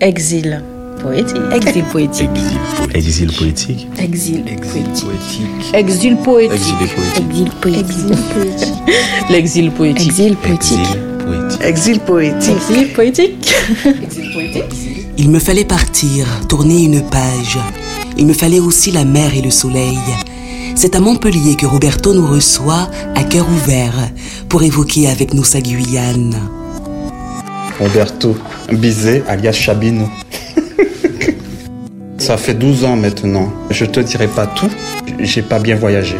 Exil poétique. Exil poétique. Exil poétique. Exil poétique. Exil poétique. Exil poétique. L'exil poétique. Exil poétique. Exil poétique. Exil poétique. Exil poétique. Il me fallait partir, tourner une page. Il me fallait aussi la mer et le soleil. C'est à Montpellier que Roberto nous reçoit à cœur ouvert pour évoquer avec nous sa Guyane. Roberto Bizet alias Chabino. Ça fait 12 ans maintenant. Je te dirai pas tout. J'ai pas bien voyagé.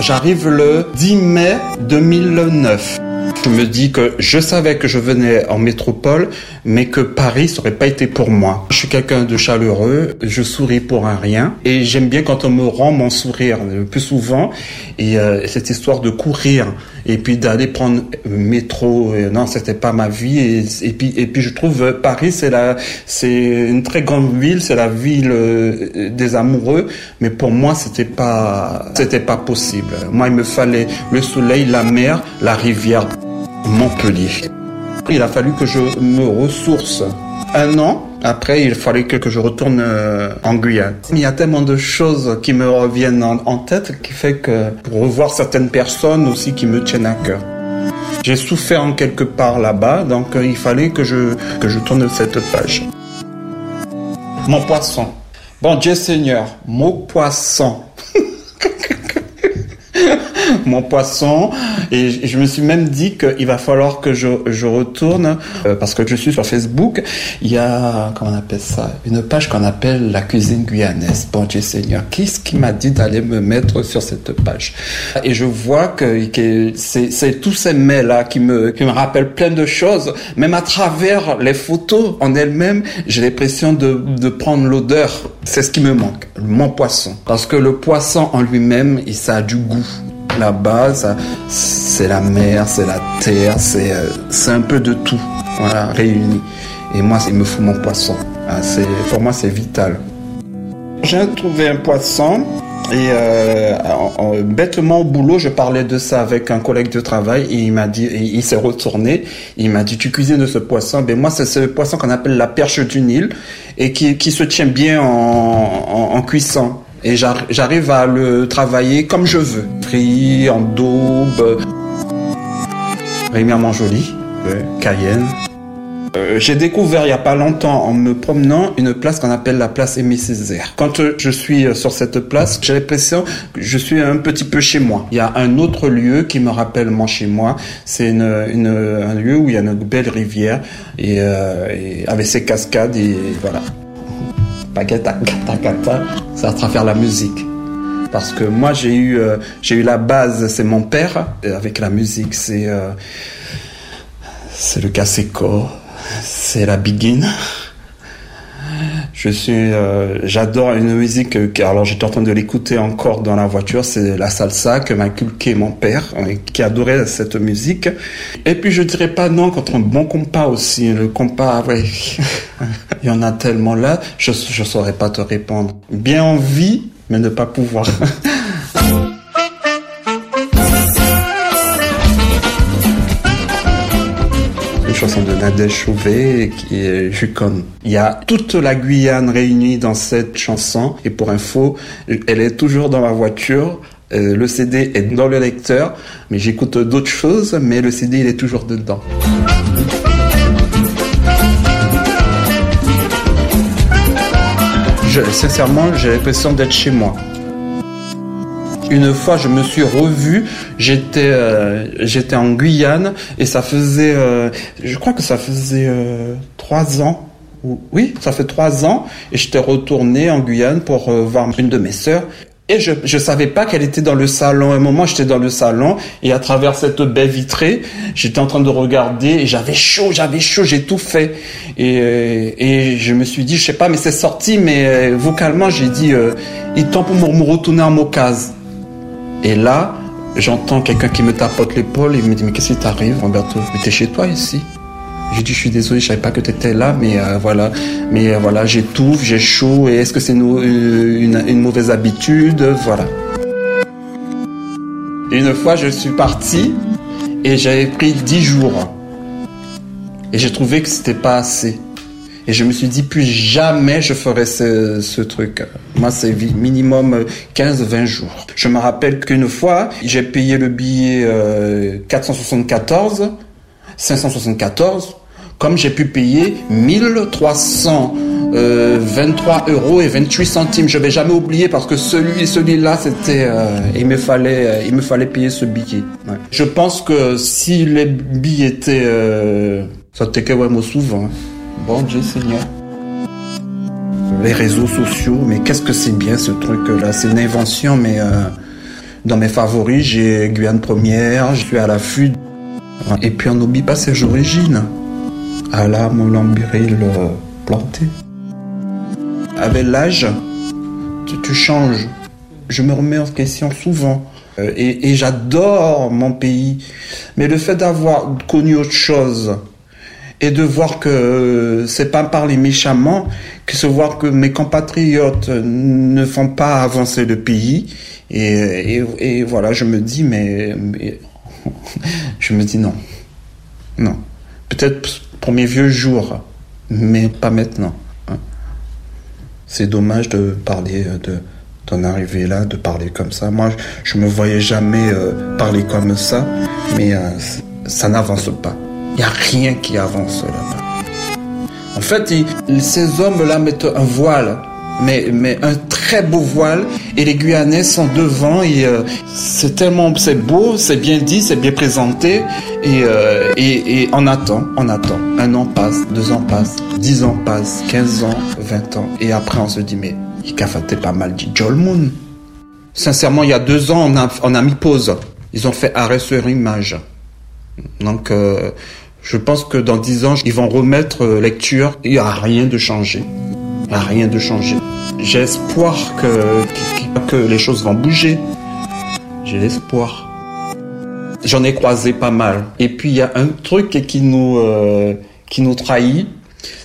J'arrive le 10 mai 2009. Je me dis que je savais que je venais en métropole, mais que Paris n'aurait pas été pour moi. Je suis quelqu'un de chaleureux, je souris pour un rien, et j'aime bien quand on me rend mon sourire le plus souvent. Et euh, cette histoire de courir et puis d'aller prendre métro, euh, non, c'était pas ma vie. Et, puis et puis je trouve euh, Paris, c'est la, c'est une très grande ville, c'est la ville des amoureux, mais pour moi c'était pas, c'était pas possible. Moi il me fallait le soleil, la mer, la rivière. Montpellier. Il a fallu que je me ressource. Un an après, il fallait que, je retourne euh, en Guyane. Il y a tellement de choses qui me reviennent en, tête qui fait que pour revoir certaines personnes aussi qui me tiennent à cœur. J'ai souffert en quelque part là-bas, donc euh, il fallait que je, que je tourne cette page. Mon poisson. Bon Dieu Seigneur, mon poisson. mon poisson. Et je me suis même dit qu'il va falloir que je, retourne, euh, parce que je suis sur Facebook, il y a, comment on appelle ça, une page qu'on appelle la cuisine guyanaise. Bon Dieu Seigneur, qu'est-ce qui m'a dit d'aller me mettre sur cette page? Et je vois que, que c'est tous ces mails-là qui me, qui me rappellent plein de choses, même à travers les photos en elles-mêmes, j'ai l'impression de, de prendre l'odeur. C'est ce qui me manque, mon poisson. Parce que le poisson en lui-même, ça a du goût la base, c'est la mer, c'est la terre, euh, c'est un peu de tout, voilà, réuni. Et moi, il me faut mon poisson. Ah, pour moi, c'est vital. J'ai trouvé un poisson et euh, bêtement au boulot, je parlais de ça avec un collègue de travail et il m'a dit, il s'est retourné, il m'a dit, tu cuisines de ce poisson Ben moi, c'est ce poisson qu'on appelle la perche du Nil et qui, se tient bien en, en cuisson et j'arrive à le travailler comme je veux. Frit, en daube, Rémi Manjoli, Cayenne. Euh, j'ai découvert il y a pas longtemps en me promenant une place qu'on appelle la place Aimé Césaire. Quand euh, je suis euh, sur cette place, j'ai l'impression que je suis un petit peu chez moi. Il y a un autre lieu qui me rappelle mon chez moi. C'est un lieu où il y a une belle rivière et avec ses cascades et voilà c'est à travers la musique. Parce que moi, j'ai eu, euh, j'ai eu la base, c'est mon père, avec la musique, c'est, euh, c'est le Caseco, c'est la Begin. Je suis, euh, j'adore une musique. alors j'étais en train de l'écouter encore dans la voiture. C'est la salsa que m'a inculqué mon père, euh, qui adorait cette musique. Et puis je dirais pas non contre un bon compas aussi. Le compas, ouais, il y en a tellement là. Je je saurais pas te répondre. Bien envie, mais ne pas pouvoir. chanson de Nadège Chauvet qui est Jucon. Il y a toute la Guyane réunie dans cette chanson et pour info, elle est toujours dans la voiture. Euh, le CD est dans le lecteur, mais j'écoute d'autres choses, mais le CD il est toujours dedans. Sincèrement, j'ai l'impression d'être chez moi. Une fois, je me suis revu, j'étais euh, j'étais en Guyane et ça faisait, euh, je crois que ça faisait euh, trois ans. Oui, ça fait trois ans et j'étais retourné en Guyane pour voir une de mes sœurs et je je savais pas qu'elle était dans le salon. À un moment, j'étais dans le salon et à travers cette baie vitrée, j'étais en train de regarder et j'avais chaud, j'avais chaud, j'ai tout fait. Et et je me suis dit, je sais pas, mais c'est sorti, mais vocalement, j'ai dit, il temps pour me retourner en mocase. Et là, j'entends quelqu'un qui me tapote l'épaule et me dit Mais qu'est-ce qui t'arrive, Roberto? Mais t'es chez toi ici J'ai dit Je suis désolé, je savais pas que t'étais là, mais euh, voilà. Mais euh, voilà, j'étouffe, j'ai chaud, et est-ce que c'est euh, une, mauvaise habitude? Voilà. Une fois, je suis parti et j'avais pris dix jours. Et j'ai trouvé que c'était pas assez. Et je me suis dit, plus jamais je ferai ce truc. Moi, c'est minimum 15-20 jours. Je me rappelle qu'une fois, j'ai payé le billet euh, 474, 574, comme j'ai pu payer 1300 euh, 23 euros et 28 centimes. Je vais jamais oublier parce que celui celui-là, c'était, euh, il me fallait, euh, il me fallait payer ce billet. Ouais. Je pense que si les billets étaient, euh, ça t'était même souvent. Hein. Bon Dieu Seigneur. Les réseaux sociaux, mais qu'est-ce que c'est bien ce truc-là? C'est une invention, mais euh, dans mes favoris, j'ai Guyane Première, je suis à l'affût. Et puis on n'oublie pas ses origines. À la Moulambiril euh, planté. Avec l'âge, tu, changes. Je me remets en question souvent. Euh, et j'adore mon pays. Mais le fait d'avoir connu autre chose, et de voir que euh, c'est pas parler méchamment, que se voir que mes compatriotes ne font pas avancer le pays. Et, et, voilà, je me dis, mais, je me dis non. Non. Peut-être pour mes vieux jours, mais pas maintenant. Hein. C'est dommage de parler de d'en arriver là, de parler comme ça. Moi, je me voyais jamais euh, parler comme ça, mais euh, ça n'avance pas. N'y a rien qui avance là-bas. En fait, ces hommes-là mettent un voile, mais, un très beau voile, et les Guyanais sont devant, et euh, c'est tellement, c'est beau, c'est bien dit, c'est bien présenté, et, euh, on attend, on attend. Un an passe, deux ans passent, dix ans passent, quinze ans, vingt ans, et après on se dit, mais fait pas mal dit Joel Moon. Sincèrement, il y a deux ans, on a, on a mis pause. Ils ont fait arrêt sur image. Donc, euh, je pense que dans dix ans, ils vont remettre euh, lecture. Il n'y a rien de changé. Il n'y rien de changé. J'ai espoir que, les choses vont bouger. J'ai l'espoir. J'en ai croisé pas mal. Et puis, il y a un truc qui nous, euh, qui nous trahit.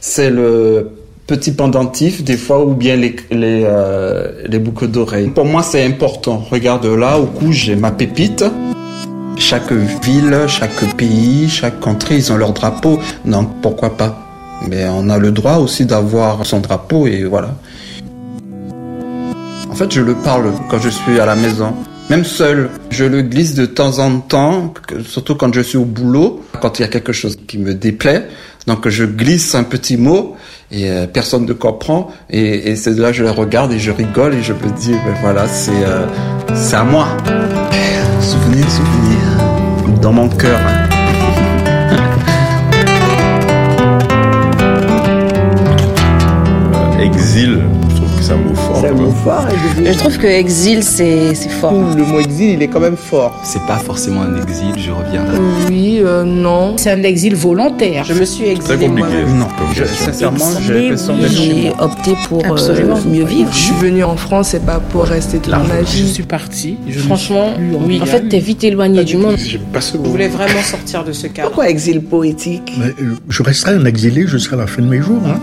C'est le petit pendentif des fois ou bien les les, euh, les boucles d'oreilles. Pour moi, c'est important. Regarde là, au cou, j'ai ma pépite. Chaque ville, chaque pays, chaque contrée, ils ont leur drapeau. Donc pourquoi pas? Mais on a le droit aussi d'avoir son drapeau et voilà. En fait, je le parle quand je suis à la maison. Même seul, je le glisse de temps en temps, surtout quand je suis au boulot, quand il y a quelque chose qui me déplaît. Donc je glisse un petit mot et euh, personne ne comprend et, et c'est là que je le regarde et je rigole et je me dis ben voilà c'est euh, à moi. Souvenir, souvenir dans mon cœur. Euh, exil, c'est un mot fort. C'est un mot fort, exil. Je trouve que exil, c'est fort. Le mot exil, il est quand même fort. C'est pas forcément un exil, je reviendrai. Oui, euh, non. C'est un exil volontaire. Je me suis exilé moi-même. Non, je, sincèrement, j'ai J'ai opté pour euh, mieux vivre. Je suis venue en France, c'est pas pour rester toute ma vie. Je suis partie. Je Franchement, oui. En fait, t'es vite éloigné du monde. Pas ce Je voulais vraiment sortir de ce cadre. Pourquoi exil poétique Mais, euh, Je resterai un exilé jusqu'à la fin de mes jours. Hein.